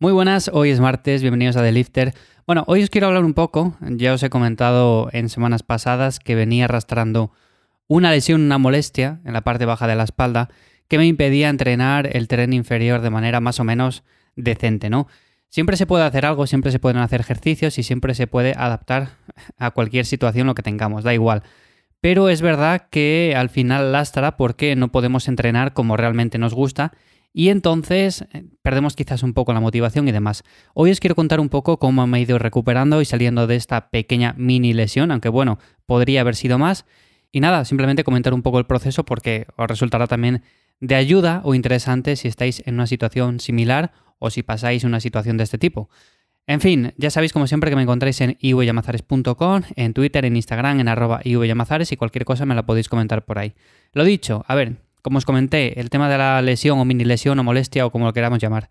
Muy buenas, hoy es martes, bienvenidos a The Lifter. Bueno, hoy os quiero hablar un poco, ya os he comentado en semanas pasadas que venía arrastrando una lesión, una molestia en la parte baja de la espalda que me impedía entrenar el tren inferior de manera más o menos decente, ¿no? Siempre se puede hacer algo, siempre se pueden hacer ejercicios y siempre se puede adaptar a cualquier situación lo que tengamos, da igual. Pero es verdad que al final lastra porque no podemos entrenar como realmente nos gusta y entonces eh, perdemos quizás un poco la motivación y demás. Hoy os quiero contar un poco cómo me he ido recuperando y saliendo de esta pequeña mini lesión, aunque bueno, podría haber sido más. Y nada, simplemente comentar un poco el proceso porque os resultará también de ayuda o interesante si estáis en una situación similar o si pasáis una situación de este tipo. En fin, ya sabéis como siempre que me encontráis en ivyamazares.com, en Twitter, en Instagram, en arroba ivyamazares y cualquier cosa me la podéis comentar por ahí. Lo dicho, a ver, como os comenté, el tema de la lesión o mini lesión o molestia o como lo queramos llamar,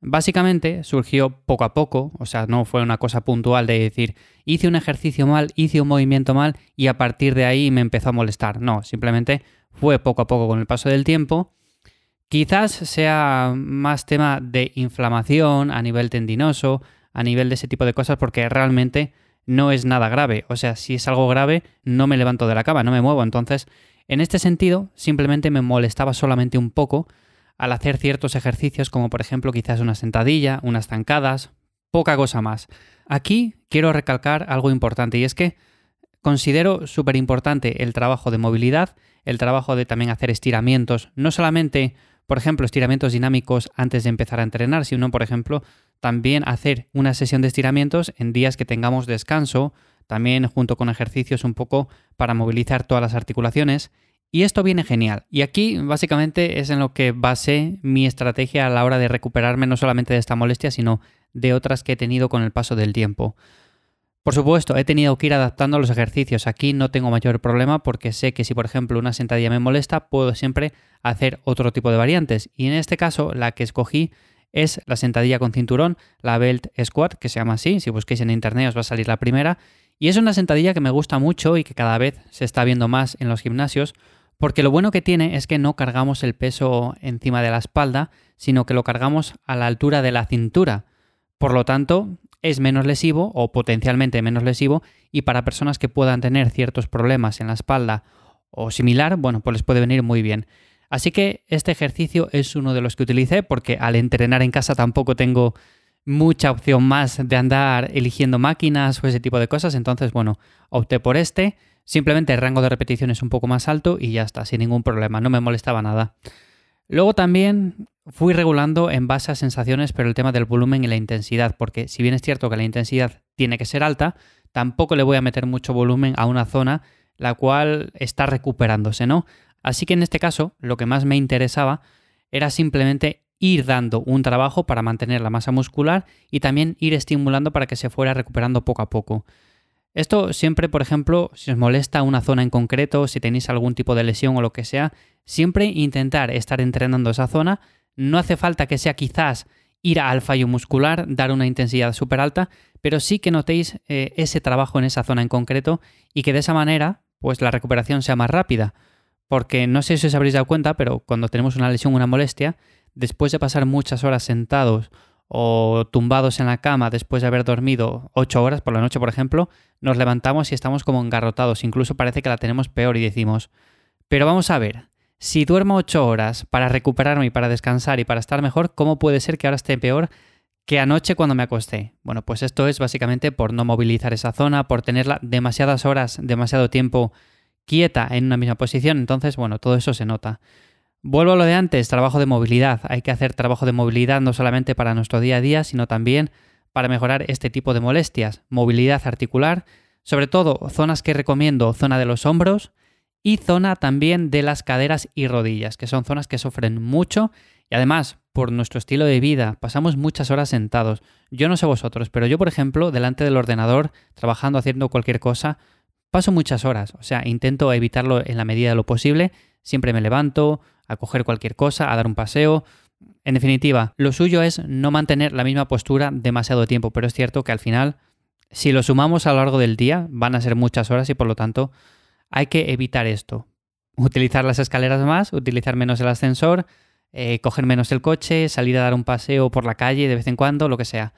básicamente surgió poco a poco, o sea, no fue una cosa puntual de decir, hice un ejercicio mal, hice un movimiento mal y a partir de ahí me empezó a molestar. No, simplemente fue poco a poco con el paso del tiempo. Quizás sea más tema de inflamación a nivel tendinoso, a nivel de ese tipo de cosas, porque realmente no es nada grave. O sea, si es algo grave, no me levanto de la cama, no me muevo. Entonces, en este sentido, simplemente me molestaba solamente un poco al hacer ciertos ejercicios como por ejemplo quizás una sentadilla, unas zancadas, poca cosa más. Aquí quiero recalcar algo importante y es que considero súper importante el trabajo de movilidad, el trabajo de también hacer estiramientos, no solamente, por ejemplo, estiramientos dinámicos antes de empezar a entrenar, sino, por ejemplo, también hacer una sesión de estiramientos en días que tengamos descanso también junto con ejercicios un poco para movilizar todas las articulaciones. Y esto viene genial. Y aquí básicamente es en lo que basé mi estrategia a la hora de recuperarme no solamente de esta molestia, sino de otras que he tenido con el paso del tiempo. Por supuesto, he tenido que ir adaptando los ejercicios. Aquí no tengo mayor problema porque sé que si por ejemplo una sentadilla me molesta, puedo siempre hacer otro tipo de variantes. Y en este caso, la que escogí es la sentadilla con cinturón, la belt squat, que se llama así. Si busquéis en internet os va a salir la primera. Y es una sentadilla que me gusta mucho y que cada vez se está viendo más en los gimnasios, porque lo bueno que tiene es que no cargamos el peso encima de la espalda, sino que lo cargamos a la altura de la cintura. Por lo tanto, es menos lesivo o potencialmente menos lesivo y para personas que puedan tener ciertos problemas en la espalda o similar, bueno, pues les puede venir muy bien. Así que este ejercicio es uno de los que utilicé porque al entrenar en casa tampoco tengo mucha opción más de andar eligiendo máquinas o ese tipo de cosas. Entonces, bueno, opté por este. Simplemente el rango de repetición es un poco más alto y ya está, sin ningún problema, no me molestaba nada. Luego también fui regulando en base a sensaciones, pero el tema del volumen y la intensidad, porque si bien es cierto que la intensidad tiene que ser alta, tampoco le voy a meter mucho volumen a una zona la cual está recuperándose, ¿no? Así que en este caso, lo que más me interesaba era simplemente ir dando un trabajo para mantener la masa muscular y también ir estimulando para que se fuera recuperando poco a poco. Esto siempre, por ejemplo, si os molesta una zona en concreto, si tenéis algún tipo de lesión o lo que sea, siempre intentar estar entrenando esa zona. No hace falta que sea quizás ir al fallo muscular, dar una intensidad súper alta, pero sí que notéis eh, ese trabajo en esa zona en concreto y que de esa manera, pues la recuperación sea más rápida. Porque no sé si os habréis dado cuenta, pero cuando tenemos una lesión, una molestia, después de pasar muchas horas sentados o tumbados en la cama después de haber dormido 8 horas por la noche, por ejemplo, nos levantamos y estamos como engarrotados, incluso parece que la tenemos peor y decimos, pero vamos a ver, si duermo 8 horas para recuperarme y para descansar y para estar mejor, ¿cómo puede ser que ahora esté peor que anoche cuando me acosté? Bueno, pues esto es básicamente por no movilizar esa zona, por tenerla demasiadas horas, demasiado tiempo quieta en una misma posición, entonces, bueno, todo eso se nota. Vuelvo a lo de antes, trabajo de movilidad. Hay que hacer trabajo de movilidad no solamente para nuestro día a día, sino también para mejorar este tipo de molestias. Movilidad articular, sobre todo zonas que recomiendo, zona de los hombros y zona también de las caderas y rodillas, que son zonas que sufren mucho y además por nuestro estilo de vida pasamos muchas horas sentados. Yo no sé vosotros, pero yo por ejemplo, delante del ordenador, trabajando, haciendo cualquier cosa, paso muchas horas. O sea, intento evitarlo en la medida de lo posible. Siempre me levanto, a coger cualquier cosa, a dar un paseo. En definitiva, lo suyo es no mantener la misma postura demasiado tiempo, pero es cierto que al final, si lo sumamos a lo largo del día, van a ser muchas horas y por lo tanto hay que evitar esto. Utilizar las escaleras más, utilizar menos el ascensor, eh, coger menos el coche, salir a dar un paseo por la calle de vez en cuando, lo que sea.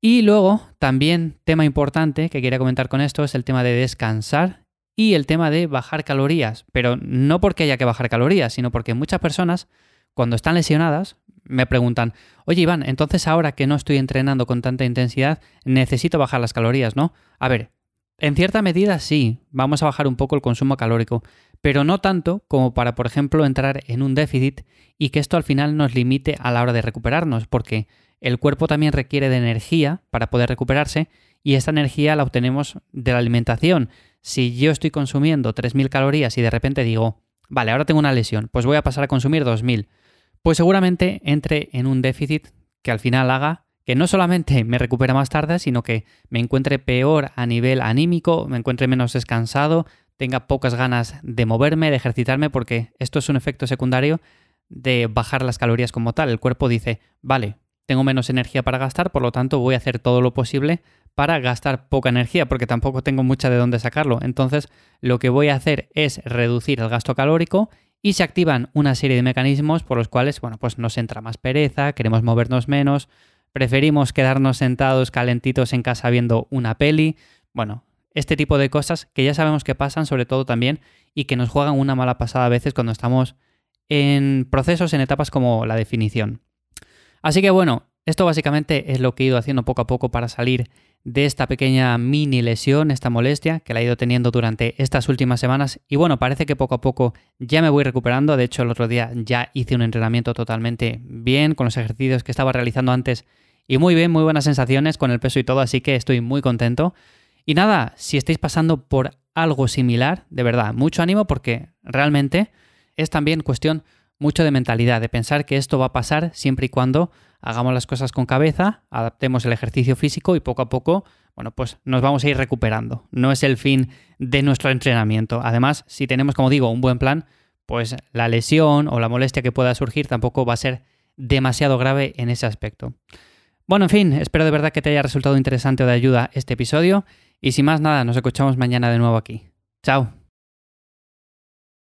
Y luego, también tema importante que quería comentar con esto es el tema de descansar y el tema de bajar calorías. Pero no porque haya que bajar calorías, sino porque muchas personas, cuando están lesionadas, me preguntan, oye Iván, entonces ahora que no estoy entrenando con tanta intensidad, necesito bajar las calorías, ¿no? A ver, en cierta medida sí, vamos a bajar un poco el consumo calórico, pero no tanto como para, por ejemplo, entrar en un déficit y que esto al final nos limite a la hora de recuperarnos, porque el cuerpo también requiere de energía para poder recuperarse y esta energía la obtenemos de la alimentación. Si yo estoy consumiendo 3.000 calorías y de repente digo, vale, ahora tengo una lesión, pues voy a pasar a consumir 2.000 pues seguramente entre en un déficit que al final haga que no solamente me recupere más tarde, sino que me encuentre peor a nivel anímico, me encuentre menos descansado, tenga pocas ganas de moverme, de ejercitarme, porque esto es un efecto secundario de bajar las calorías como tal. El cuerpo dice, vale, tengo menos energía para gastar, por lo tanto voy a hacer todo lo posible para gastar poca energía, porque tampoco tengo mucha de dónde sacarlo. Entonces, lo que voy a hacer es reducir el gasto calórico y se activan una serie de mecanismos por los cuales, bueno, pues nos entra más pereza, queremos movernos menos, preferimos quedarnos sentados calentitos en casa viendo una peli, bueno, este tipo de cosas que ya sabemos que pasan sobre todo también y que nos juegan una mala pasada a veces cuando estamos en procesos, en etapas como la definición. Así que bueno, esto básicamente es lo que he ido haciendo poco a poco para salir de esta pequeña mini lesión, esta molestia que la he ido teniendo durante estas últimas semanas. Y bueno, parece que poco a poco ya me voy recuperando. De hecho, el otro día ya hice un entrenamiento totalmente bien con los ejercicios que estaba realizando antes. Y muy bien, muy buenas sensaciones con el peso y todo, así que estoy muy contento. Y nada, si estáis pasando por algo similar, de verdad, mucho ánimo porque realmente es también cuestión mucho de mentalidad, de pensar que esto va a pasar siempre y cuando hagamos las cosas con cabeza, adaptemos el ejercicio físico y poco a poco, bueno, pues nos vamos a ir recuperando. No es el fin de nuestro entrenamiento. Además, si tenemos, como digo, un buen plan, pues la lesión o la molestia que pueda surgir tampoco va a ser demasiado grave en ese aspecto. Bueno, en fin, espero de verdad que te haya resultado interesante o de ayuda este episodio y sin más nada, nos escuchamos mañana de nuevo aquí. Chao.